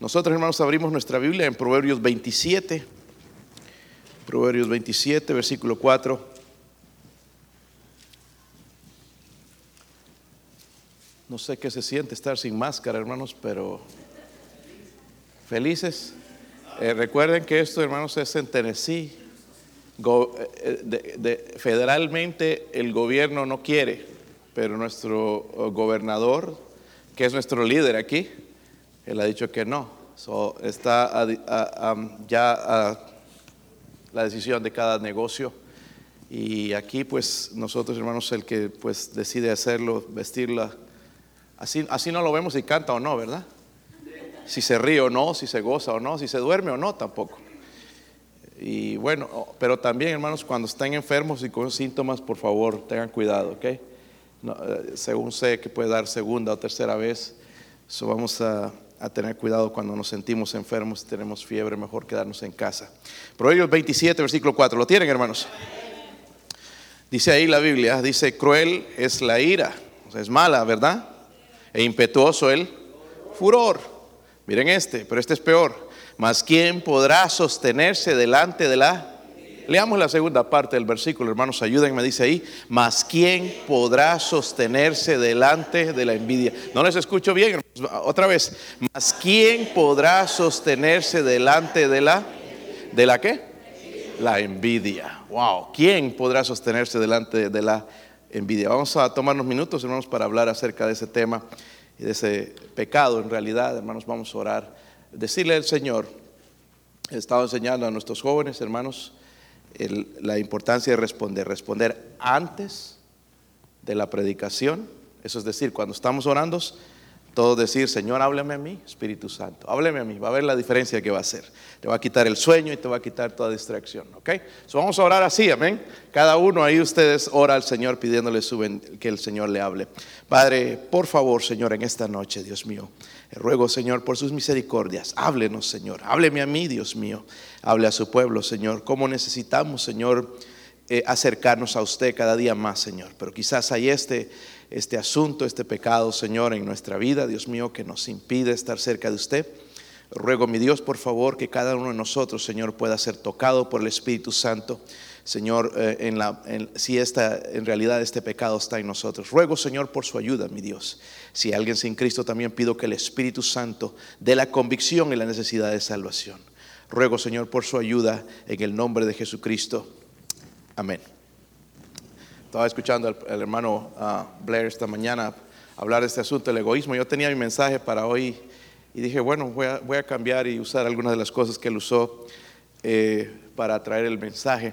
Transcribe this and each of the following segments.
Nosotros, hermanos, abrimos nuestra Biblia en Proverbios 27. Proverbios 27, versículo 4. No sé qué se siente estar sin máscara, hermanos, pero felices. Eh, recuerden que esto, hermanos, es en Tennessee. Eh, federalmente el gobierno no quiere, pero nuestro oh, gobernador, que es nuestro líder aquí, él ha dicho que no. está ya la decisión de cada negocio. Y aquí pues nosotros hermanos el que pues decide hacerlo, vestirla, así, así no lo vemos si canta o no, ¿verdad? Si se ríe o no, si se goza o no, si se duerme o no tampoco. Y bueno, pero también hermanos, cuando están enfermos y con síntomas, por favor, tengan cuidado, ¿ok? Eh, según sé que puede dar segunda o tercera vez, eso vamos a a tener cuidado cuando nos sentimos enfermos, tenemos fiebre, mejor quedarnos en casa. Proverbios 27, versículo 4, ¿lo tienen hermanos? Dice ahí la Biblia, dice, cruel es la ira, o sea, es mala, ¿verdad? E impetuoso el furor. Miren este, pero este es peor. Mas ¿quién podrá sostenerse delante de la Leamos la segunda parte del versículo, hermanos, ayúdenme, dice ahí, mas ¿quién podrá sostenerse delante de la envidia? No les escucho bien, hermanos. otra vez, mas ¿quién podrá sostenerse delante de la, de la qué? La envidia. Wow, ¿quién podrá sostenerse delante de la envidia? Vamos a tomar unos minutos, hermanos, para hablar acerca de ese tema y de ese pecado en realidad, hermanos, vamos a orar. Decirle al Señor, he estado enseñando a nuestros jóvenes, hermanos, la importancia de responder, responder antes de la predicación, eso es decir, cuando estamos orando, todo decir, Señor, háblame a mí, Espíritu Santo, háblame a mí, va a ver la diferencia que va a hacer. Te va a quitar el sueño y te va a quitar toda distracción, ¿ok? So vamos a orar así, amén. Cada uno ahí ustedes ora al Señor pidiéndole que el Señor le hable. Padre, por favor, Señor, en esta noche, Dios mío, ruego, Señor, por sus misericordias, háblenos, Señor, hábleme a mí, Dios mío, hable a su pueblo, Señor, cómo necesitamos, Señor, eh, acercarnos a usted cada día más, Señor. Pero quizás hay este este asunto, este pecado, Señor, en nuestra vida, Dios mío, que nos impide estar cerca de usted. Ruego, mi Dios, por favor, que cada uno de nosotros, Señor, pueda ser tocado por el Espíritu Santo. Señor, eh, si esta, en realidad este pecado está en nosotros. Ruego, Señor, por su ayuda, mi Dios. Si alguien sin Cristo, también pido que el Espíritu Santo dé la convicción y la necesidad de salvación. Ruego, Señor, por su ayuda en el nombre de Jesucristo. Amén. Estaba escuchando al, hermano ah, Blair esta mañana hablar de este asunto del egoísmo. Yo tenía mi mensaje para hoy y dije, bueno, voy a, cambiar y usar algunas de las cosas que él usó eh, para traer el mensaje.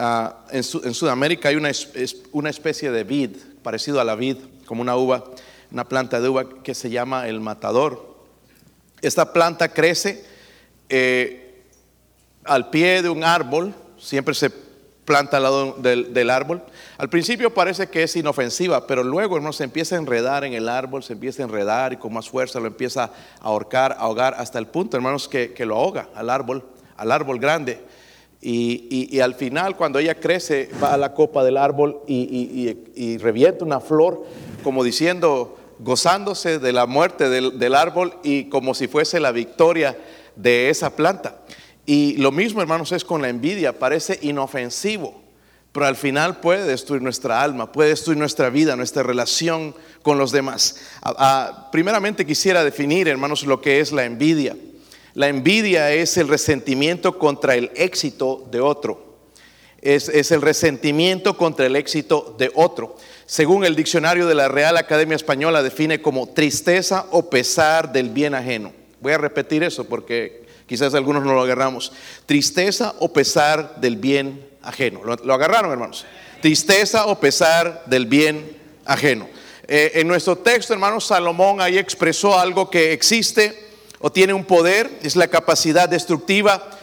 Ah, en, Sudamérica hay una, especie de vid, parecido a la vid, como una uva, una planta de uva que se llama el matador. Esta planta crece eh, al pie de un árbol, siempre se planta al lado del, árbol. Al principio parece que es inofensiva, pero luego, hermano, se empieza a enredar en el árbol, se empieza a enredar y con más fuerza lo empieza a ahorcar, a ahogar, hasta el punto, hermanos, que, lo ahoga al árbol, al árbol grande. Y, al final, cuando ella crece, va a la copa del árbol y, revienta una flor, como diciendo, gozándose de la muerte del árbol y como si fuese la victoria de esa planta. Y lo mismo, hermanos, es con la envidia. Parece inofensivo, pero al final puede destruir nuestra alma, puede destruir nuestra vida, nuestra relación con los demás. primeramente quisiera definir, hermanos, lo que es la envidia. La envidia es el resentimiento contra el éxito de otro. Es, es, el resentimiento contra el éxito de otro. Según el diccionario de la Real Academia Española, define como tristeza o pesar del bien ajeno. Voy a repetir eso porque Quizás algunos no lo agarramos. Tristeza o pesar del bien ajeno. ¿Lo, agarraron, hermanos? Tristeza o pesar del bien ajeno. Eh, en nuestro texto, hermanos, Salomón ahí expresó algo que existe o tiene un poder, es la capacidad destructiva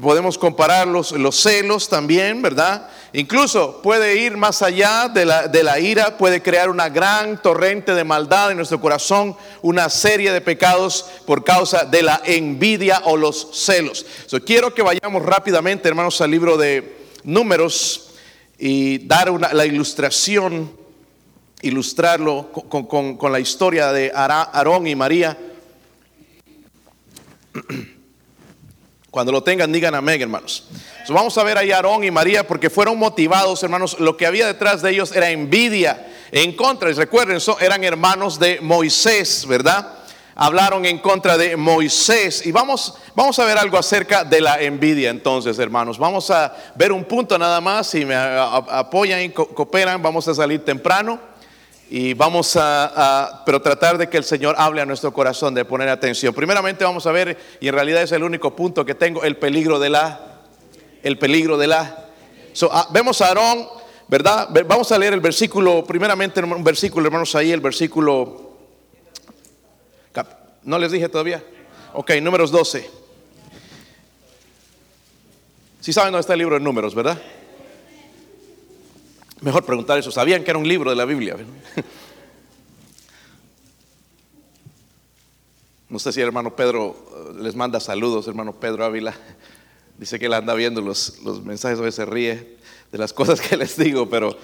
podemos comparar los, celos también, ¿verdad? Incluso puede ir más allá de la, ira, puede crear una gran torrente de maldad en nuestro corazón, una serie de pecados por causa de la envidia o los celos. quiero que vayamos rápidamente, hermanos, al libro de números y dar una, la ilustración, ilustrarlo con, con la historia de Aarón y María Cuando lo tengan, digan amén, hermanos. vamos a ver ahí a Aarón y María porque fueron motivados, hermanos. Lo que había detrás de ellos era envidia en contra. Y recuerden, eran hermanos de Moisés, ¿verdad? Hablaron en contra de Moisés. Y vamos, vamos a ver algo acerca de la envidia entonces, hermanos. Vamos a ver un punto nada más. Si me apoyan y cooperan, vamos a salir temprano. Y vamos a, pero tratar de que el Señor hable a nuestro corazón, de poner atención. Primeramente vamos a ver, y en realidad es el único punto que tengo, el peligro de la, el peligro de la. Ah, vemos a Aarón, ¿verdad? Vamos a leer el versículo, primeramente un versículo, hermanos, ahí el versículo, ¿no les dije todavía? Ok, números 12. Si saben dónde está el libro de números, ¿verdad? Mejor preguntar eso. ¿Sabían que era un libro de la Biblia? No sé si el hermano Pedro eh, les manda saludos, hermano Pedro Ávila. Dice que él anda viendo los, los mensajes, a veces se ríe de las cosas que les digo, pero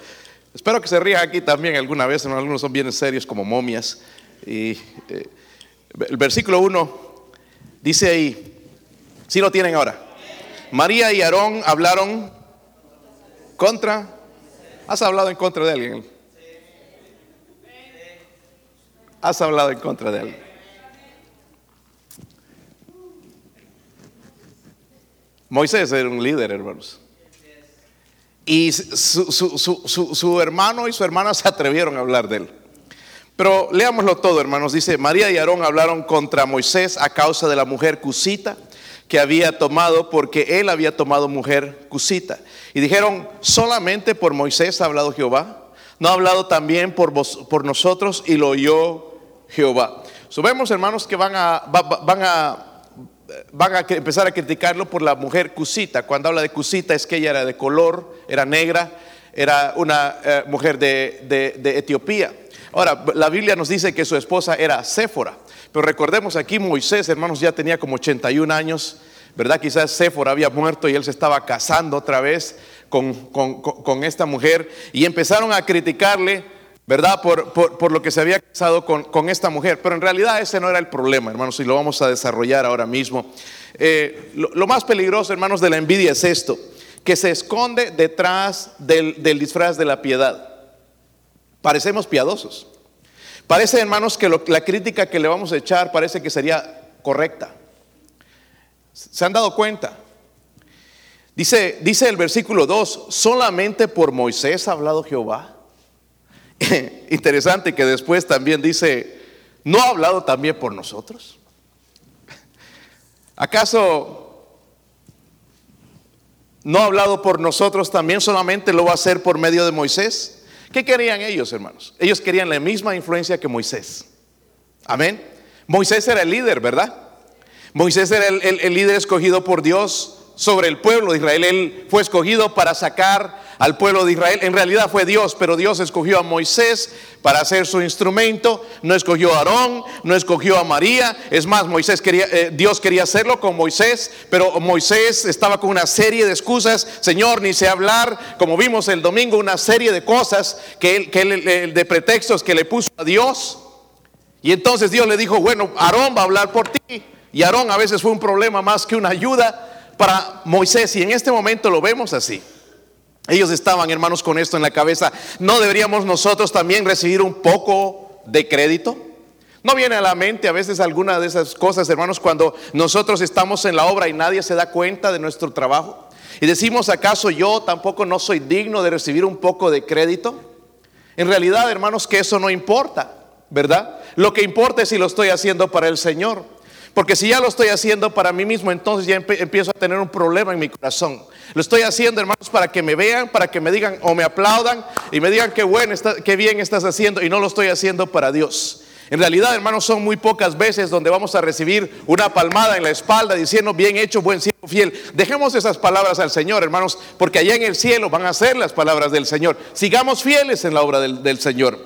espero que se ría aquí también alguna vez. Algunos son bien serios como momias. Y eh, el versículo 1 dice ahí, si lo tienen ahora. María y Aarón hablaron contra ¿Has hablado en contra de alguien? ¿Has hablado en contra de alguien? Moisés era un líder, hermanos. Y su, hermano y su hermana se atrevieron a hablar de él. Pero leámoslo todo, hermanos. Dice, María y Aarón hablaron contra Moisés a causa de la mujer cusita que había tomado, porque él había tomado mujer cusita. Y dijeron, solamente por Moisés ha hablado Jehová, no ha hablado también por, por nosotros y lo oyó Jehová. Subemos hermanos que van a, van a van a empezar a criticarlo por la mujer cusita. Cuando habla de cusita es que ella era de color, era negra, era una eh, mujer de, de, Etiopía. Ahora, la Biblia nos dice que su esposa era Séfora, pero recordemos aquí Moisés, hermanos, ya tenía como 81 años ¿verdad? Quizás Séfora había muerto y él se estaba casando otra vez con, esta mujer y empezaron a criticarle, ¿verdad? Por, lo que se había casado con, esta mujer. Pero en realidad ese no era el problema, hermanos, y lo vamos a desarrollar ahora mismo. Eh, lo, más peligroso, hermanos, de la envidia es esto, que se esconde detrás del, disfraz de la piedad. Parecemos piadosos. Parece, hermanos, que la crítica que le vamos a echar parece que sería correcta. ¿Se han dado cuenta? Dice, dice el versículo 2, solamente por Moisés ha hablado Jehová. Interesante que después también dice, ¿no ha hablado también por nosotros? ¿Acaso no ha hablado por nosotros también solamente lo va a hacer por medio de Moisés? ¿Qué querían ellos, hermanos? Ellos querían la misma influencia que Moisés. Amén. Moisés era el líder, ¿verdad? Moisés era el, líder escogido por Dios sobre el pueblo de Israel. Él fue escogido para sacar al pueblo de Israel. En realidad fue Dios, pero Dios escogió a Moisés para ser su instrumento. No escogió a Aarón, no escogió a María. Es más, Moisés quería, eh, Dios quería hacerlo con Moisés, pero Moisés estaba con una serie de excusas. Señor, ni sé hablar, como vimos el domingo, una serie de cosas que que él, de pretextos que le puso a Dios. Y entonces Dios le dijo, bueno, Aarón va a hablar por ti. Y Aarón a veces fue un problema más que una ayuda para Moisés. Y en este momento lo vemos así. Ellos estaban, hermanos, con esto en la cabeza. ¿No deberíamos nosotros también recibir un poco de crédito? ¿No viene a la mente a veces alguna de esas cosas, hermanos, cuando nosotros estamos en la obra y nadie se da cuenta de nuestro trabajo? Y decimos, ¿acaso yo tampoco no soy digno de recibir un poco de crédito? En realidad, hermanos, que eso no importa, ¿verdad? Lo que importa es si lo estoy haciendo para el Señor. Porque si ya lo estoy haciendo para mí mismo, entonces ya empiezo a tener un problema en mi corazón. Lo estoy haciendo, hermanos, para que me vean, para que me digan o me aplaudan y me digan qué bueno, qué bien estás haciendo y no lo estoy haciendo para Dios. En realidad, hermanos, son muy pocas veces donde vamos a recibir una palmada en la espalda diciendo, bien hecho, buen siervo fiel. Dejemos esas palabras al Señor, hermanos, porque allá en el cielo van a ser las palabras del Señor. Sigamos fieles en la obra del, del Señor.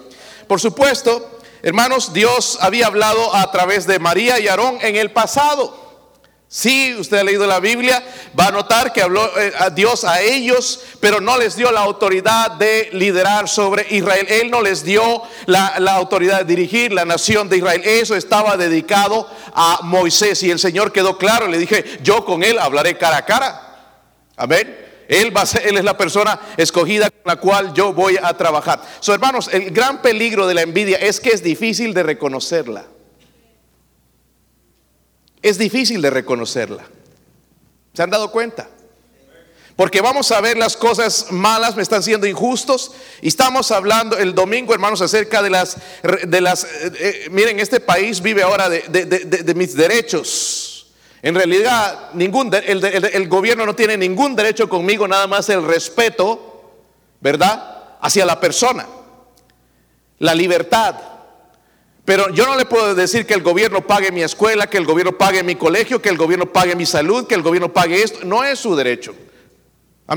Por supuesto, Hermanos, Dios había hablado a través de María y Aarón en el pasado. Si usted ha leído la Biblia, va a notar que habló eh, a Dios a ellos, pero no les dio la autoridad de liderar sobre Israel. Él no les dio la, la, autoridad de dirigir la nación de Israel. Eso estaba dedicado a Moisés y el Señor quedó claro. Le dije, yo con él hablaré cara a cara. Amén. Él, es la persona escogida con la cual yo voy a trabajar. So, hermanos, el gran peligro de la envidia es que es difícil de reconocerla es difícil de reconocerla. ¿Se han dado cuenta? Porque vamos a ver las cosas malas, me están siendo injustos. Y estamos hablando el domingo, hermanos, acerca de las, de las, eh, eh, miren, este país vive ahora de, de, mis derechos. En realidad, ningún, el, el gobierno no tiene ningún derecho conmigo, nada más el respeto, ¿verdad? Hacia la persona. La libertad. Pero yo no le puedo decir que el gobierno pague mi escuela, que el gobierno pague mi colegio, que el gobierno pague mi salud, que el gobierno pague esto. No es su derecho.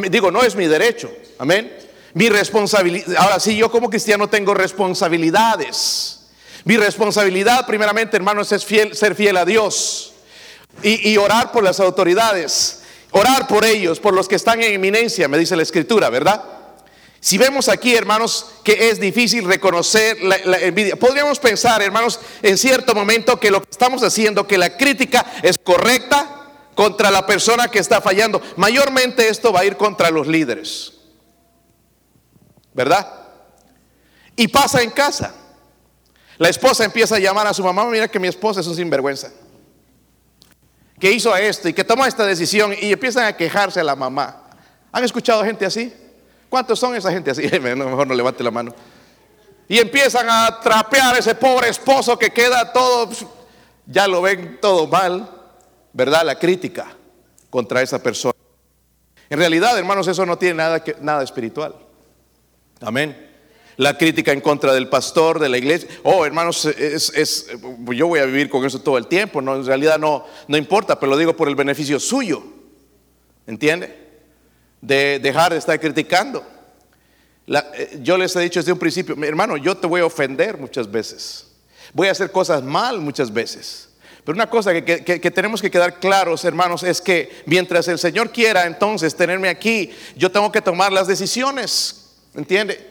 Digo, no es mi derecho. Amén. Mi responsabilidad. Ahora sí, yo como cristiano tengo responsabilidades. Mi responsabilidad, primeramente, hermanos, es fiel, ser fiel a Dios y, orar por las autoridades. Orar por ellos, por los que están en eminencia, me dice la escritura, ¿verdad? Si vemos aquí, hermanos, que es difícil reconocer la, envidia, podríamos pensar, hermanos, en cierto momento que lo que estamos haciendo, que la crítica es correcta contra la persona que está fallando. Mayormente esto va a ir contra los líderes, ¿verdad? Y pasa en casa. La esposa empieza a llamar a su mamá, mira que mi esposa es un sinvergüenza, que hizo esto y que toma esta decisión y empiezan a quejarse a la mamá. ¿Han escuchado gente así? ¿Cuántos son esa gente así? Mejor no levante la mano. Y empiezan a trapear a ese pobre esposo que queda todo, ya lo ven todo mal, ¿verdad? La crítica contra esa persona. En realidad, hermanos, eso no tiene nada, que, nada espiritual. Amén. La crítica en contra del pastor, de la iglesia. Oh, hermanos, es, yo voy a vivir con eso todo el tiempo. No, en realidad no, no importa, pero lo digo por el beneficio suyo. ¿Entiende? de dejar de estar criticando. Eh, yo les he dicho desde un principio, hermano, yo te voy a ofender muchas veces. Voy a hacer cosas mal muchas veces. Pero una cosa que, que, tenemos que quedar claros, hermanos, es que mientras el Señor quiera entonces tenerme aquí, yo tengo que tomar las decisiones. ¿Entiende?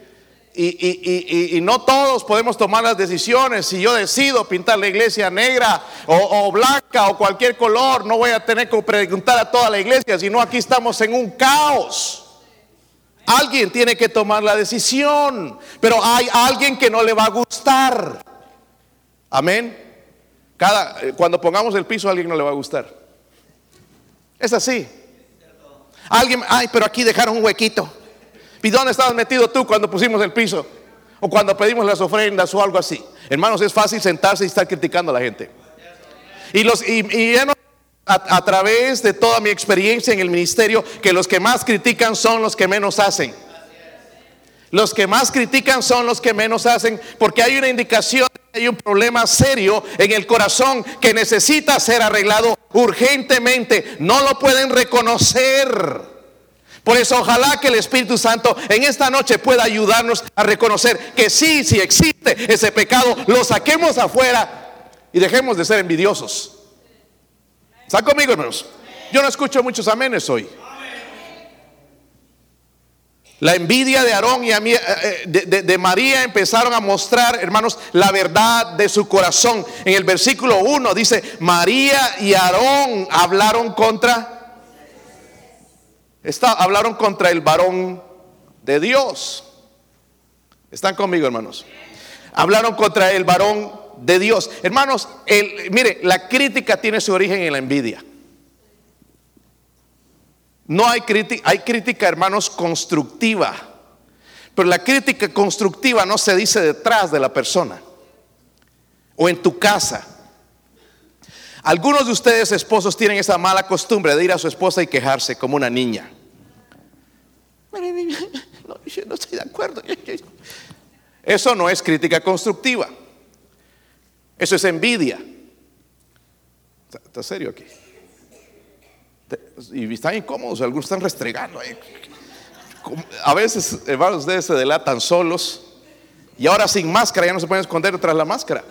Y, no todos podemos tomar las decisiones. Si yo decido pintar la iglesia negra o, blanca o cualquier color, no voy a tener que preguntar a toda la iglesia, sino aquí estamos en un caos. Alguien tiene que tomar la decisión, pero hay alguien que no le va a gustar. Amén. Cada, eh, cuando pongamos el piso, a alguien no le va a gustar. Es así. Alguien, ay, pero aquí dejaron un huequito. ¿Y dónde estabas metido tú cuando pusimos el piso? O cuando pedimos las ofrendas o algo así. Hermanos, es fácil sentarse y estar criticando a la gente. Y, los, y, a, a través de toda mi experiencia en el ministerio, que los que más critican son los que menos hacen. Los que más critican son los que menos hacen, porque hay una indicación, hay un problema serio en el corazón que necesita ser arreglado urgentemente. No lo pueden reconocer. Por eso ojalá que el Espíritu Santo en esta noche pueda ayudarnos a reconocer que sí, si existe ese pecado, lo saquemos afuera y dejemos de ser envidiosos. ¿Están conmigo, hermanos? Yo no escucho muchos amenes hoy. La envidia de Aarón y eh, eh, de, de, María empezaron a mostrar, hermanos, la verdad de su corazón. En el versículo 1 dice, María y Aarón hablaron contra hablaron contra el varón de Dios. ¿Están conmigo, hermanos? Hablaron contra el varón de Dios. Hermanos, mire, la crítica tiene su origen en la envidia. No hay hay crítica, hermanos, constructiva. Pero la crítica constructiva no se dice detrás de la persona o en tu casa. Algunos de ustedes, esposos, tienen esa mala costumbre de ir a su esposa y quejarse como una niña. No, no estoy de acuerdo. Eso no es crítica constructiva. Eso es envidia. ¿Está serio aquí? Y están incómodos, algunos están restregando. A veces, hermanos, ustedes se delatan solos y ahora sin máscara ya no se pueden esconder tras la máscara.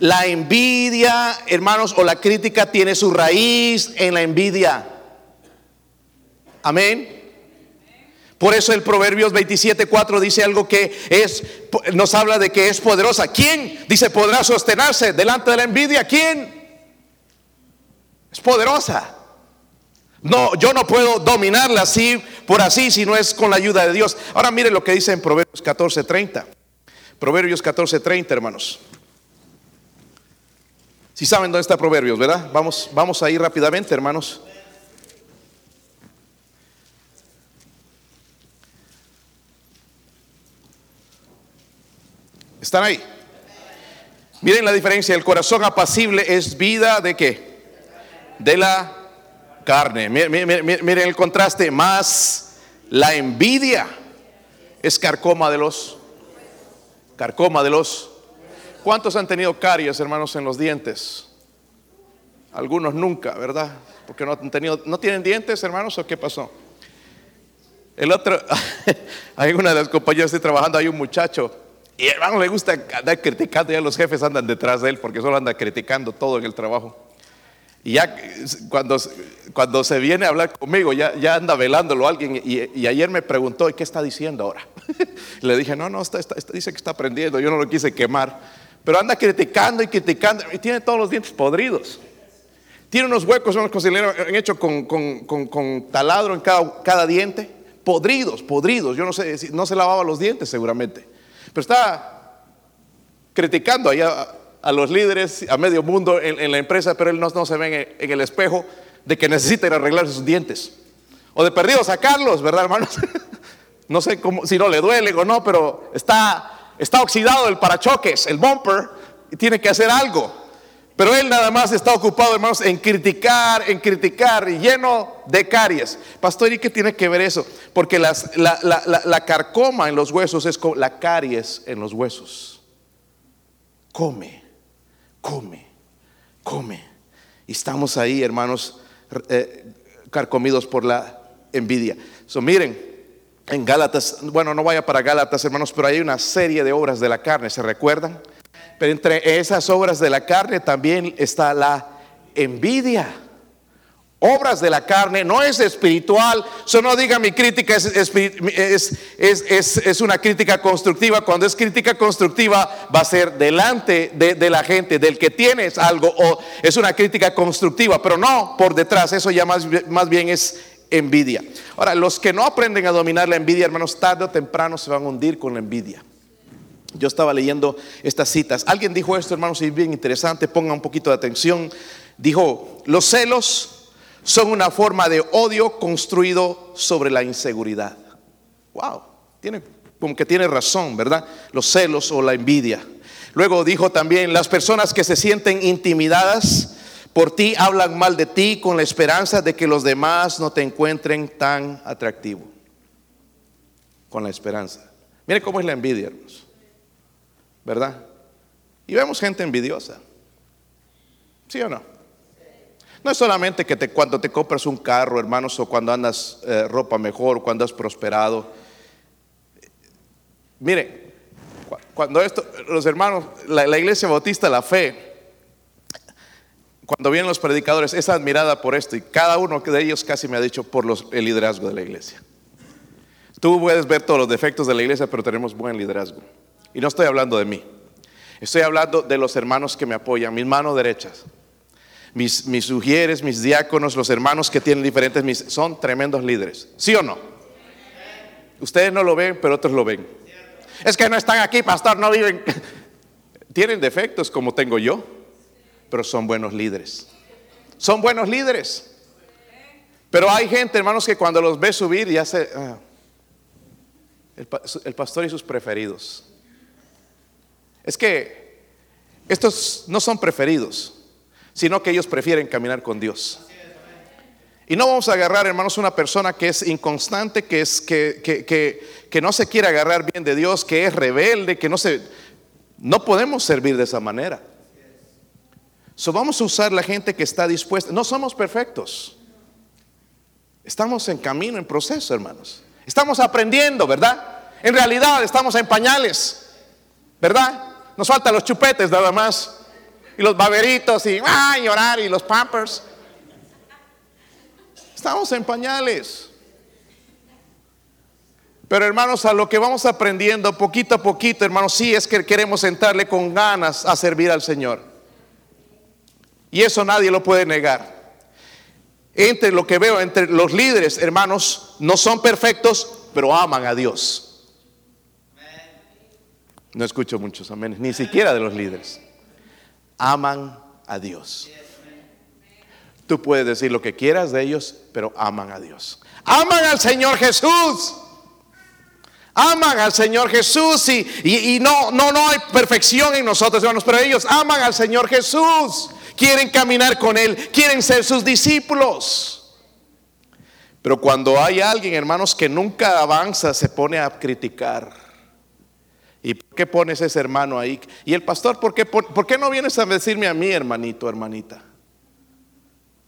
La envidia, hermanos, o la crítica tiene su raíz en la envidia. Amén. Por eso el Proverbios 27:4 dice algo que es nos habla de que es poderosa. ¿Quién dice podrá sostenerse delante de la envidia? ¿Quién? Es poderosa. No, yo no puedo dominarla así por así si no es con la ayuda de Dios. Ahora mire lo que dice en Proverbios 14:30. Proverbios 14:30, hermanos. Si saben dónde está Proverbios, ¿verdad? Vamos, vamos a ir rápidamente, hermanos. ¿Están ahí? Miren la diferencia. El corazón apacible es vida de qué? De la carne. Miren, el contraste. Más la envidia es carcoma de los. Carcoma de los. ¿Cuántos han tenido caries, hermanos, en los dientes? Algunos nunca, ¿verdad? Porque no han tenido, ¿no tienen dientes, hermanos, o qué pasó? El otro, hay una de las compañías estoy trabajando, hay un muchacho y hermano le gusta andar criticando, ya los jefes andan detrás de él porque solo anda criticando todo en el trabajo. Y ya cuando, cuando se viene a hablar conmigo, ya, ya anda velándolo alguien. Y, ayer me preguntó, ¿y qué está diciendo ahora? le dije, no, no, dice que está aprendiendo. Yo no lo quise quemar. Pero anda criticando y criticando. Y tiene todos los dientes podridos. Tiene unos huecos, unos cocineros hechos con, con, con, con, taladro en cada, cada diente. Podridos, podridos. Yo no sé, no se lavaba los dientes seguramente. Pero está criticando allá a, los líderes, a medio mundo en, la empresa, pero él no, se ve en, el espejo de que necesitan arreglar sus dientes. O de perdido sacarlos, ¿verdad, hermanos? no sé cómo, si no le duele o no, pero está, está oxidado el parachoques, el bumper, y tiene que hacer algo. Pero él nada más está ocupado, hermanos, en criticar, en criticar, lleno de caries. Pastor, ¿y qué tiene que ver eso? Porque la, carcoma en los huesos es como la caries en los huesos. Come, come, come. Y estamos ahí, hermanos, eh, carcomidos por la envidia. So, miren, en Gálatas, bueno, no vaya para Gálatas, hermanos, pero hay una serie de obras de la carne, ¿se recuerdan? Pero entre esas obras de la carne también está la envidia. Obras de la carne no es espiritual. Eso no diga mi crítica es, es, una crítica constructiva. Cuando es crítica constructiva va a ser delante de, la gente, del que tienes algo, o es una crítica constructiva, pero no por detrás. Eso ya más, más bien es envidia. Ahora, los que no aprenden a dominar la envidia, hermanos, tarde o temprano se van a hundir con la envidia. Yo estaba leyendo estas citas. Alguien dijo esto, hermanos, es bien interesante, pongan un poquito de atención. Dijo, los celos son una forma de odio construido sobre la inseguridad. Wow, tiene, como que tiene razón, ¿verdad? Los celos o la envidia. Luego dijo también, las personas que se sienten intimidadas por ti hablan mal de ti con la esperanza de que los demás no te encuentren tan atractivo. Con la esperanza. Mire cómo es la envidia, hermanos. ¿verdad? Y vemos gente envidiosa. ¿Sí o no? No es solamente que cuando te compras un carro, hermanos, o cuando andas eh, ropa mejor, cuando has prosperado. Mire, cuando esto, los hermanos, la iglesia bautista, la fe, cuando vienen los predicadores, es admirada por esto y cada uno de ellos casi me ha dicho por el liderazgo de la iglesia. Tú puedes ver todos los defectos de la iglesia, pero tenemos buen liderazgo. Y no estoy hablando de mí. Estoy hablando de los hermanos que me apoyan, mis manos derechas. Mis, mis sugieres, mis diáconos, los hermanos que tienen diferentes, son tremendos líderes. ¿Sí o no? Ustedes no lo ven, pero otros lo ven. Es que no están aquí, pastor, no viven. Tienen defectos como tengo yo, pero son buenos líderes. Son buenos líderes. Pero hay gente, hermanos, que cuando los ve subir ya se... Ah, el pastor y sus preferidos. Es que estos no son preferidos, sino que ellos prefieren caminar con Dios. Y no vamos a agarrar, hermanos, una persona que es inconstante, que, es, que, que, no se quiere agarrar bien de Dios, que es rebelde, que no se... No podemos servir de esa manera. So vamos a usar la gente que está dispuesta. No somos perfectos. Estamos en camino, en proceso, hermanos. Estamos aprendiendo, ¿verdad? En realidad estamos en pañales, ¿verdad? Nos faltan los chupetes nada más. y los baberitos y llorar y los pampers. Estamos en pañales. Pero hermanos, a lo que vamos aprendiendo poquito a poquito, hermanos, sí es que queremos entrarle con ganas a servir al Señor. Y eso nadie lo puede negar. Entre lo que veo, entre los líderes, hermanos, no son perfectos, pero aman a Dios. No escucho muchos amén, ni siquiera de los líderes. Aman a Dios. Tú puedes decir lo que quieras de ellos, pero aman a Dios. Aman al Señor Jesús aman al Señor Jesús y, no, no, no hay perfección en nosotros, hermanos, pero ellos aman al Señor Jesús, quieren caminar con Él, quieren ser sus discípulos. Pero cuando hay alguien, hermanos, que nunca avanza, se pone a criticar. ¿Y por qué pones ese hermano ahí? Y el pastor, ¿por qué, por qué no vienes a decirme a mí, hermanito, hermanita?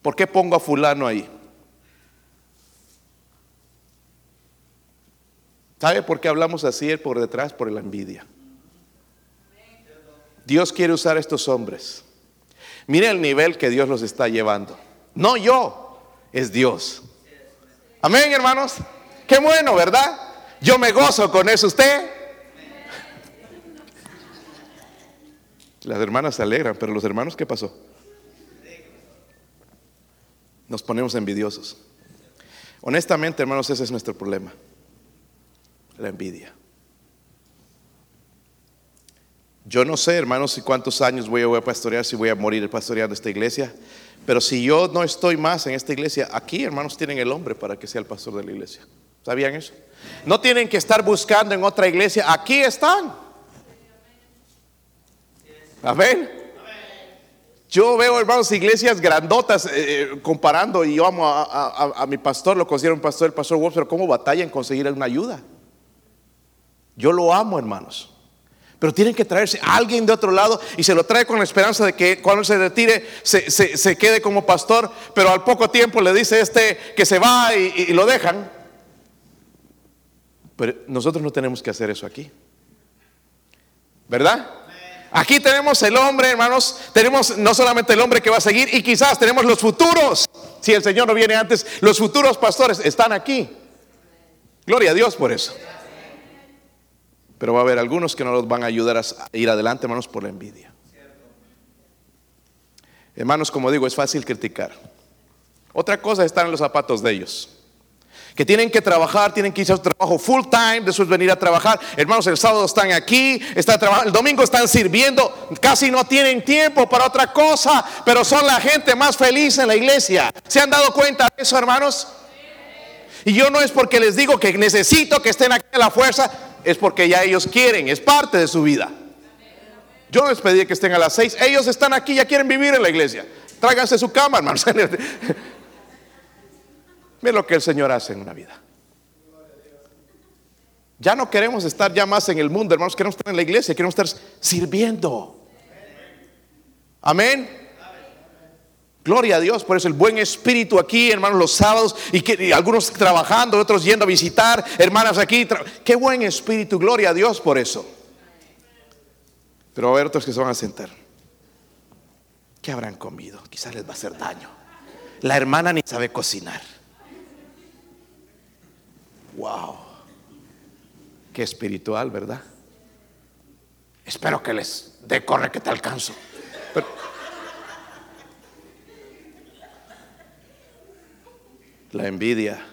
¿Por qué pongo a fulano ahí? ¿Sabe por qué hablamos así por detrás? Por la envidia. Dios quiere usar a estos hombres. Mire el nivel que Dios los está llevando. No yo, es Dios. Amén, hermanos. Qué bueno, ¿verdad? Yo me gozo con eso. ¿Usted? Las hermanas se alegran, pero los hermanos, ¿qué pasó? Nos ponemos envidiosos. Honestamente, hermanos, ese es nuestro problema la envidia. Yo no sé, hermanos, cuántos años voy a, pastorear, si voy a morir pastoreando esta iglesia, pero si yo no estoy más en esta iglesia, aquí, hermanos, tienen el hombre para que sea el pastor de la iglesia. ¿Sabían eso? No tienen que estar buscando en otra iglesia, aquí están. Amén. Yo veo, hermanos, iglesias grandotas eh, eh, comparando y yo amo a, mi pastor, lo considero un pastor, el pastor Wolf, pero cómo batalla en conseguir una ayuda. Yo lo amo, hermanos. Pero tienen que traerse a alguien de otro lado y se lo trae con la esperanza de que cuando se retire se, quede como pastor, pero al poco tiempo le dice este que se va y, lo dejan. Pero nosotros no tenemos que hacer eso aquí. ¿Verdad? Aquí tenemos el hombre, hermanos, tenemos no solamente el hombre que va a seguir, y quizás tenemos los futuros, si el Señor no viene antes, los futuros pastores están aquí. Gloria a Dios por eso. Pero va a haber algunos que no los van a ayudar a ir adelante, hermanos, por la envidia. Hermanos, como digo, es fácil criticar. Otra cosa es estar en los zapatos de ellos. Que tienen que trabajar, tienen que ir a su trabajo full time, después venir a trabajar. Hermanos, el sábado están aquí, están el domingo están sirviendo, casi no tienen tiempo para otra cosa, pero son la gente más feliz en la iglesia. ¿Se han dado cuenta de eso, hermanos? Y yo no es porque les digo que necesito que estén aquí a la fuerza, es porque ya ellos quieren, es parte de su vida. Yo les pedí que estén a las seis, ellos están aquí, ya quieren vivir en la iglesia. Tráiganse su cama, hermanos. Miren lo que el Señor hace en una vida. Ya no queremos estar ya más en el mundo, hermanos, queremos estar en la iglesia, queremos estar sirviendo. Amén. Gloria a Dios, por eso el buen espíritu aquí, hermanos, los sábados, y, que, algunos trabajando, otros yendo a visitar, hermanas aquí. Qué buen espíritu, gloria a Dios por eso. Pero va a haber otros que se van a sentar. ¿Qué habrán comido? Quizás les va a hacer daño. La hermana ni sabe cocinar. Wow. Qué espiritual, ¿verdad? Espero que les dé corre que te alcanzo. La envidia.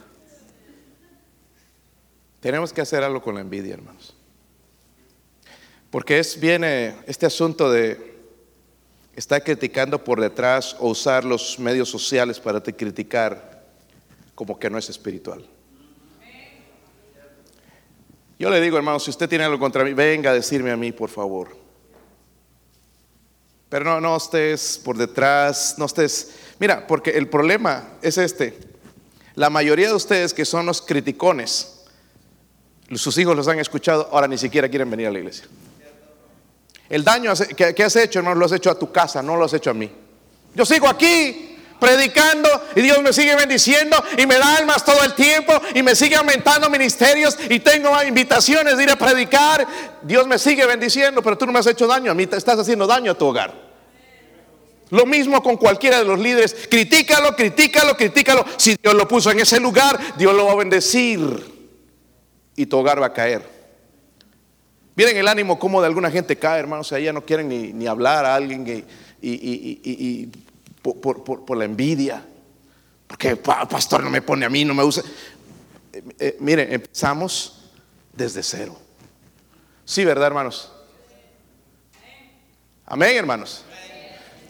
Tenemos que hacer algo con la envidia, hermanos. Porque es viene este asunto de estar criticando por detrás o usar los medios sociales para te criticar como que no es espiritual. Yo le digo, hermano, si usted tiene algo contra mí, venga a decirme a mí, por favor. Pero no, no estés por detrás, no estés... Mira, porque el problema es este. La mayoría de ustedes que son los criticones, sus hijos los han escuchado, ahora ni siquiera quieren venir a la iglesia. El daño que, has hecho, hermano, lo has hecho a tu casa, no lo has hecho a mí. Yo sigo aquí predicando y Dios me sigue bendiciendo y me da almas todo el tiempo y me sigue aumentando ministerios y tengo invitaciones de ir a predicar. Dios me sigue bendiciendo, pero tú no me has hecho daño, a mí te estás haciendo daño a tu hogar. Lo mismo con cualquiera de los líderes. Critícalo, critícalo, critícalo. Si Dios lo puso en ese lugar, Dios lo va a bendecir. Y tu hogar va a caer. Miren el ánimo como de alguna gente cae, hermanos. O sea, ya no quieren ni, hablar a alguien y, por, la envidia. Porque pastor no me pone a mí, no me usa. Eh, eh, miren, empezamos desde cero. Sí, ¿verdad, hermanos? Amén, hermanos.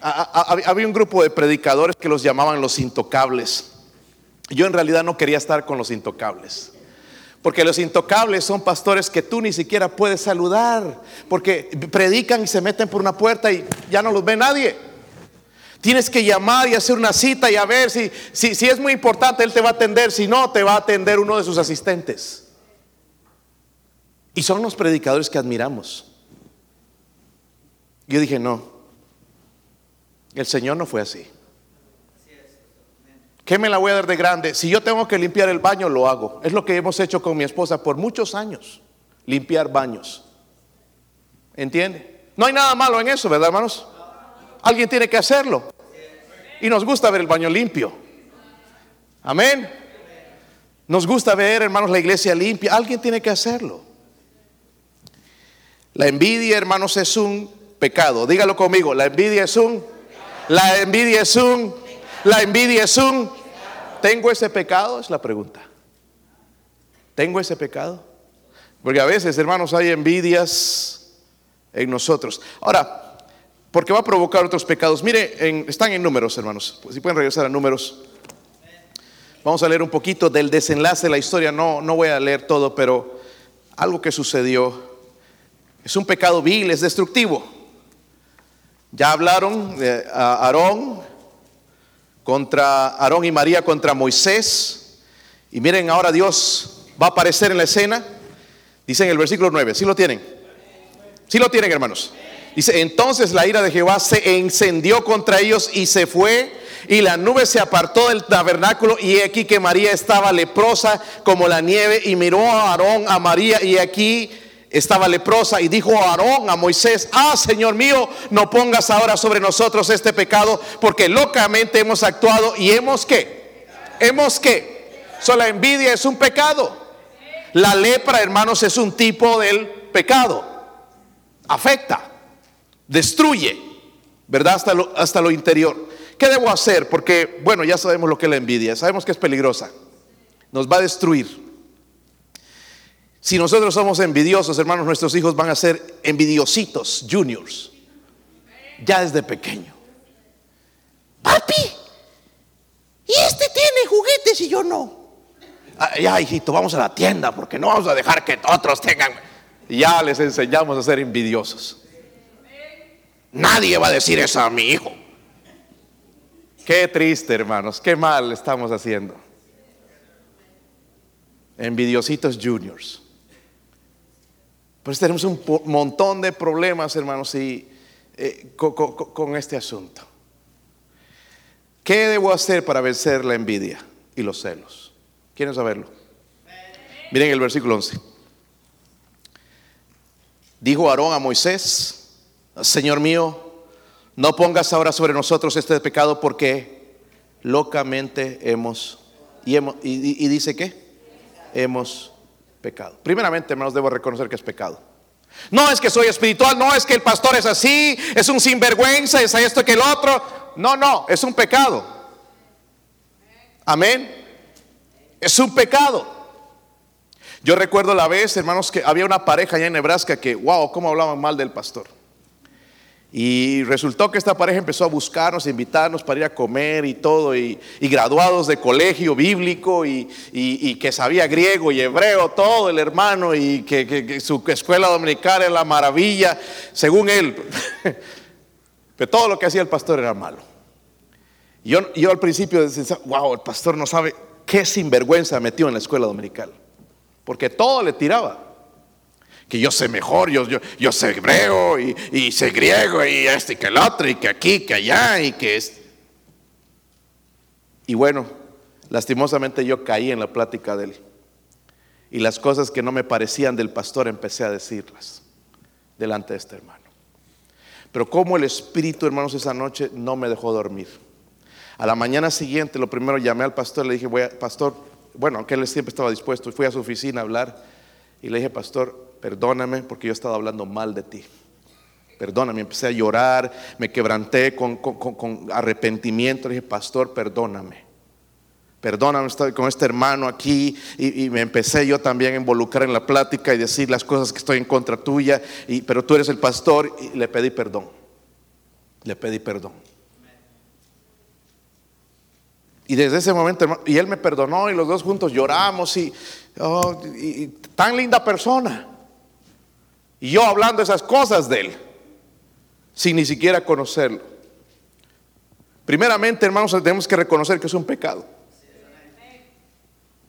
Había un grupo de predicadores que los llamaban los intocables. Yo en realidad no quería estar con los intocables. Porque los intocables son pastores que tú ni siquiera puedes saludar. Porque predican y se meten por una puerta y ya no los ve nadie. Tienes que llamar y hacer una cita y a ver si, si, si es muy importante, él te va a atender. Si no, te va a atender uno de sus asistentes. Y son los predicadores que admiramos. Yo dije, no, el Señor no fue así. ¿Qué me la voy a dar de grande? Si yo tengo que limpiar el baño, lo hago. Es lo que hemos hecho con mi esposa por muchos años. Limpiar baños. ¿Entiende? No hay nada malo en eso, ¿verdad, hermanos? Alguien tiene que hacerlo. Y nos gusta ver el baño limpio. Amén. Nos gusta ver, hermanos, la iglesia limpia. Alguien tiene que hacerlo. La envidia, hermanos, es un pecado. Dígalo conmigo. La envidia es un la envidia es un, la envidia es un, ¿tengo ese pecado? Es la pregunta. ¿Tengo ese pecado? Porque a veces, hermanos, hay envidias en nosotros. Ahora, porque va a provocar otros pecados. Mire, están en números, hermanos. Si pueden regresar a números. Vamos a leer un poquito del desenlace de la historia. No, no voy a leer todo, pero algo que sucedió. Es un pecado vil, es destructivo. Ya hablaron de Aarón contra Aarón y María contra Moisés. Y miren, ahora Dios va a aparecer en la escena. Dice en el versículo 9, ¿sí lo tienen? ¿Sí lo tienen, hermanos? Dice, entonces la ira de Jehová se encendió contra ellos y se fue y la nube se apartó del tabernáculo y aquí que María estaba leprosa como la nieve y miró a Aarón, a María y aquí estaba leprosa y dijo a Aarón, a Moisés, ah Señor mío, no pongas ahora sobre nosotros este pecado porque locamente hemos actuado y hemos que, hemos que, so, la envidia es un pecado. La lepra, hermanos, es un tipo del pecado. Afecta, destruye, ¿verdad? Hasta lo, hasta lo interior. ¿Qué debo hacer? Porque, bueno, ya sabemos lo que es la envidia, sabemos que es peligrosa, nos va a destruir. Si nosotros somos envidiosos, hermanos, nuestros hijos van a ser envidiositos, juniors, ya desde pequeño. Papi, y este tiene juguetes y yo no. Ah, ya, hijito, vamos a la tienda porque no vamos a dejar que otros tengan. Ya les enseñamos a ser envidiosos. Nadie va a decir eso a mi hijo. Qué triste, hermanos, qué mal estamos haciendo. Envidiositos juniors. Pues tenemos un montón de problemas, hermanos, y, eh, con, este asunto. ¿Qué debo hacer para vencer la envidia y los celos? ¿Quieren saberlo? Miren el versículo 11. Dijo Aarón a Moisés, Señor mío, no pongas ahora sobre nosotros este pecado porque locamente hemos, y, y dice que hemos pecado. Primeramente, hermanos, debo reconocer que es pecado. No es que soy espiritual, no es que el pastor es así, es un sinvergüenza, es esto que el otro. No, no, es un pecado. Amén. Es un pecado. Yo recuerdo la vez, hermanos, que había una pareja allá en Nebraska que, wow, cómo hablaban mal del pastor. Y resultó que esta pareja empezó a buscarnos, a invitarnos para ir a comer y todo, y, graduados de colegio bíblico, y, que sabía griego y hebreo, todo el hermano, y que, su escuela dominical era la maravilla, según él. Pero todo lo que hacía el pastor era malo. Yo, yo al principio decía, wow, el pastor no sabe qué sinvergüenza metió en la escuela dominical, porque todo le tiraba que yo sé mejor, yo, yo, yo sé hebreo y, sé griego y este y que el otro y que aquí, que allá y que es... Y bueno, lastimosamente yo caí en la plática de él. Y las cosas que no me parecían del pastor empecé a decirlas delante de este hermano. Pero como el Espíritu, hermanos, esa noche no me dejó dormir. A la mañana siguiente, lo primero llamé al pastor, le dije, voy a, pastor, bueno, aunque él siempre estaba dispuesto, fui a su oficina a hablar y le dije, pastor, perdóname porque yo estaba hablando mal de ti. Perdóname, empecé a llorar, me quebranté con, arrepentimiento. Le dije, pastor, perdóname. Perdóname con este hermano aquí. Y, me empecé yo también a involucrar en la plática y decir las cosas que estoy en contra tuya. Y, pero tú eres el pastor y le pedí perdón. Le pedí perdón. Y desde ese momento, y él me perdonó y los dos juntos lloramos oh, y tan linda persona. Y yo hablando esas cosas de él sin ni siquiera conocerlo. Primeramente, hermanos, tenemos que reconocer que es un pecado.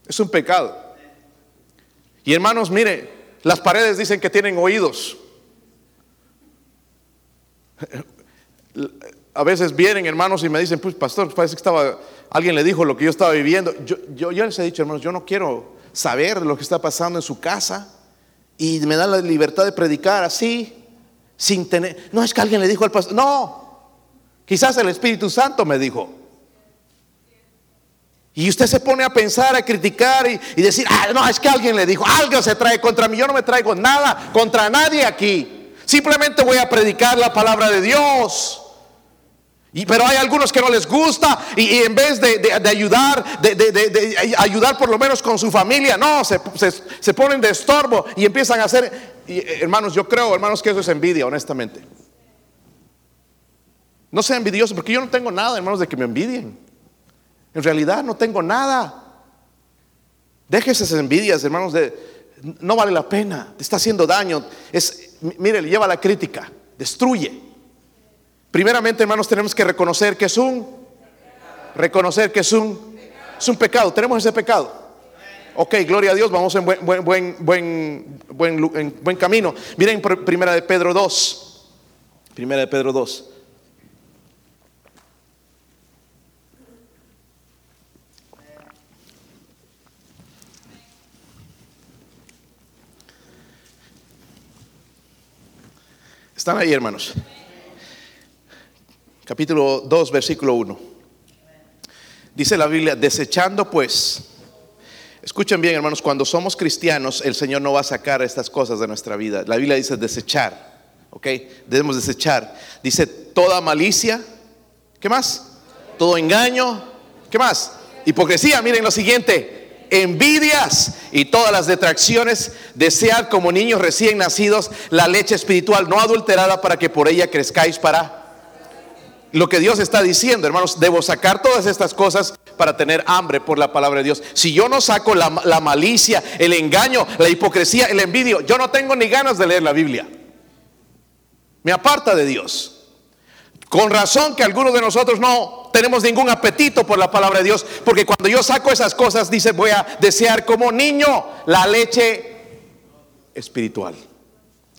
Es un pecado. Y hermanos, mire, las paredes dicen que tienen oídos. A veces vienen hermanos y me dicen, pues pastor, parece que estaba, alguien le dijo lo que yo estaba viviendo. Yo, yo, yo les he dicho, hermanos, yo no quiero saber lo que está pasando en su casa y me dan la libertad de predicar así sin tener, no es que alguien le dijo al pastor, no, quizás el Espíritu Santo me dijo. Y usted se pone a pensar, a criticar y, decir, ah, no, es que alguien le dijo, algo se trae contra mí, yo no me traigo nada contra nadie aquí. Simplemente voy a predicar la palabra de Dios. Y, pero hay algunos que no les gusta y, en vez de, ayudar, de, ayudar por lo menos con su familia, no, se, se ponen de estorbo y empiezan a hacer eh, hermanos, yo creo, hermanos, que eso es envidia, honestamente. No sea envidioso, porque yo no tengo nada, hermanos, de que me envidien. En realidad no tengo nada. Deje esas envidias, hermanos, de no vale la pena, te está haciendo daño. Es, mire, le lleva la crítica, destruye. Primeramente, hermanos, tenemos que reconocer que es un reconocer que es un es un pecado. Tenemos ese pecado. Ok, gloria a Dios, vamos en buen, buen, buen, buen, buen, buen camino. Miren primera de Pedro 2. Primera de Pedro 2. Están ahí, hermanos. Capítulo 2, versículo 1. Dice la Biblia, desechando pues Escuchen bien, hermanos, cuando somos cristianos, el Señor no va a sacar estas cosas de nuestra vida. La Biblia dice desechar, ¿ok? Debemos desechar. Dice toda malicia, ¿qué más? Todo engaño, ¿qué más? Hipocresía, miren lo siguiente, envidias y todas las detracciones, desear como niños recién nacidos la leche espiritual no adulterada para que por ella crezcáis para lo que Dios está diciendo, hermanos, debo sacar todas estas cosas para tener hambre por la palabra de Dios. Si yo no saco la, malicia, el engaño, la hipocresía, el envidio, yo no tengo ni ganas de leer la Biblia. Me aparta de Dios. Con razón que algunos de nosotros no tenemos ningún apetito por la palabra de Dios, porque cuando yo saco esas cosas, dice, voy a desear como niño la leche espiritual.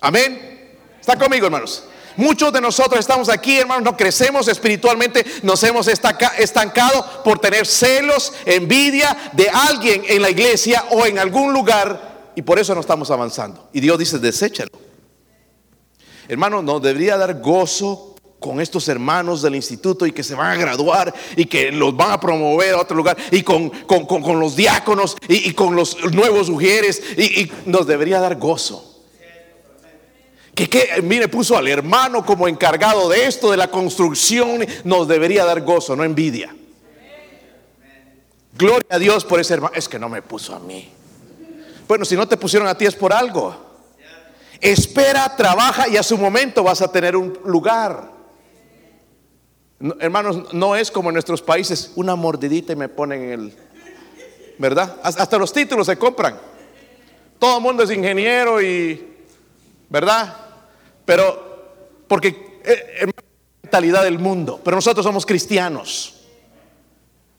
Amén. ¿Está conmigo, hermanos? Muchos de nosotros estamos aquí, hermanos, no crecemos espiritualmente, nos hemos estancado por tener celos, envidia de alguien en la iglesia o en algún lugar y por eso no estamos avanzando. Y Dios dice, deséchalo. Hermano, nos debería dar gozo con estos hermanos del instituto y que se van a graduar y que los van a promover a otro lugar y con, con, los diáconos y, con los nuevos mujeres y nos debería dar gozo que, mire, puso al hermano como encargado de esto, de la construcción, nos debería dar gozo, no envidia. Gloria a Dios por ese hermano. Es que no me puso a mí. Bueno, si no te pusieron a ti es por algo. Espera, trabaja y a su momento vas a tener un lugar. hermanos, no es como en nuestros países, una mordidita y me ponen en el... ¿Verdad? Hasta los títulos se compran. Todo el mundo es ingeniero y... ¿Verdad? Pero, porque es eh, mentalidad del mundo, pero nosotros somos cristianos.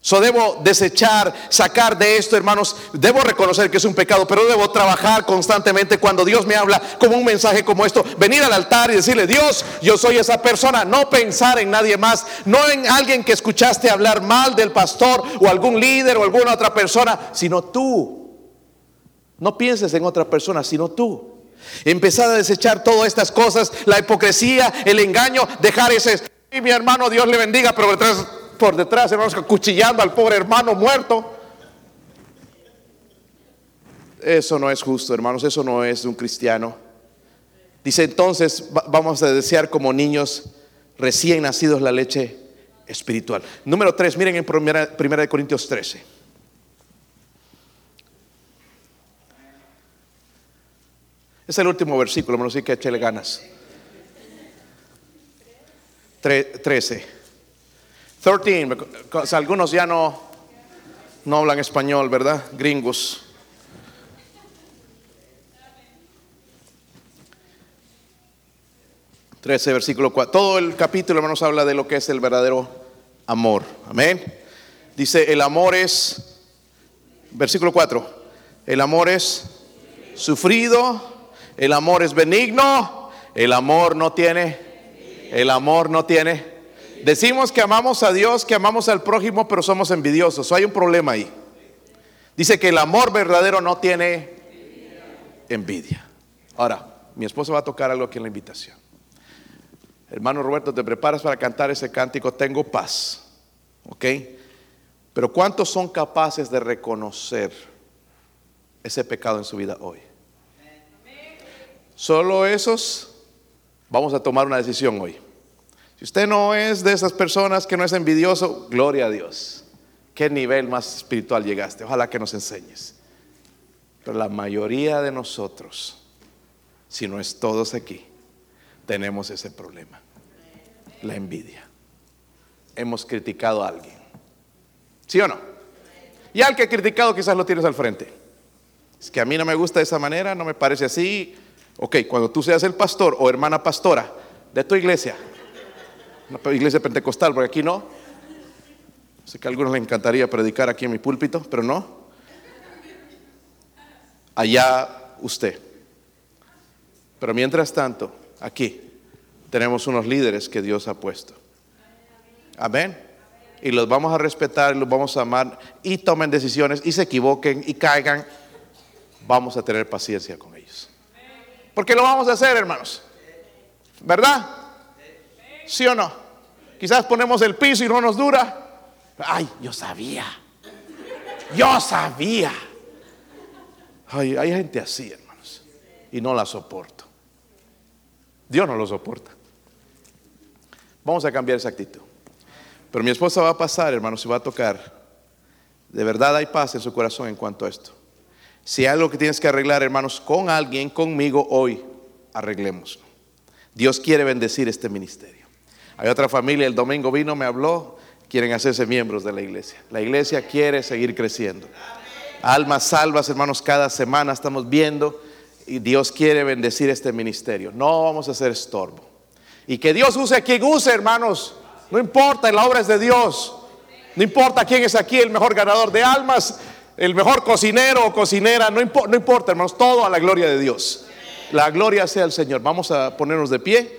So debo desechar, sacar de esto, hermanos. Debo reconocer que es un pecado, pero debo trabajar constantemente cuando Dios me habla como un mensaje como esto. Venir al altar y decirle, Dios, yo soy esa persona. No pensar en nadie más, no en alguien que escuchaste hablar mal del pastor o algún líder o alguna otra persona, sino tú. No pienses en otra persona, sino tú. Empezar a desechar todas estas cosas, la hipocresía, el engaño, dejar ese... Y mi hermano, Dios le bendiga, pero detrás, por detrás, hermanos, cuchillando al pobre hermano muerto. Eso no es justo, hermanos, eso no es un cristiano. Dice entonces, vamos a desear como niños recién nacidos la leche espiritual. Número 3, miren en primera, primera de Corintios 13. Es el último versículo, menos sí que echele ganas. 13. 13. Algunos ya no, no hablan español, ¿verdad? Gringos. 13, versículo 4. Todo el capítulo, hermanos, habla de lo que es el verdadero amor. Amén. Dice, el amor es, versículo 4, el amor es sufrido el amor es benigno, el amor no tiene, el amor no tiene. Decimos que amamos a Dios, que amamos al prójimo, pero somos envidiosos. hay un problema ahí. Dice que el amor verdadero no tiene envidia. Ahora, mi esposa va a tocar algo aquí en la invitación. Hermano Roberto, te preparas para cantar ese cántico, tengo paz. ¿Ok? Pero ¿cuántos son capaces de reconocer ese pecado en su vida hoy? Solo esos vamos a tomar una decisión hoy. Si usted no es de esas personas que no es envidioso, gloria a Dios. ¿Qué nivel más espiritual llegaste? Ojalá que nos enseñes. Pero la mayoría de nosotros, si no es todos aquí, tenemos ese problema. La envidia. Hemos criticado a alguien. ¿Sí o no? Y al que he criticado quizás lo tienes al frente. Es que a mí no me gusta de esa manera, no me parece así, Ok, cuando tú seas el pastor o hermana pastora de tu iglesia, una iglesia pentecostal, porque aquí no. Sé que a algunos les encantaría predicar aquí en mi púlpito, pero no. Allá usted. Pero mientras tanto, aquí tenemos unos líderes que Dios ha puesto. Amén. Y los vamos a respetar, los vamos a amar y tomen decisiones y se equivoquen y caigan. Vamos a tener paciencia con ellos. Porque lo vamos a hacer, hermanos. ¿Verdad? ¿Sí o no? Quizás ponemos el piso y no nos dura. Ay, yo sabía. Yo sabía. Ay, hay gente así, hermanos. Y no la soporto. Dios no lo soporta. Vamos a cambiar esa actitud. Pero mi esposa va a pasar, hermanos, y va a tocar. De verdad hay paz en su corazón en cuanto a esto. Si hay algo que tienes que arreglar, hermanos, con alguien, conmigo hoy, arreglemos. Dios quiere bendecir este ministerio. Hay otra familia, el domingo vino, me habló, quieren hacerse miembros de la iglesia. La iglesia quiere seguir creciendo. Almas salvas, hermanos, cada semana estamos viendo y Dios quiere bendecir este ministerio. No vamos a hacer estorbo. Y que Dios use a quien use, hermanos. No importa, la obra es de Dios. No importa quién es aquí el mejor ganador de almas el mejor cocinero o cocinera, no, importa, hermanos, todo a la gloria de Dios. La gloria sea el Señor. Vamos a ponernos de pie.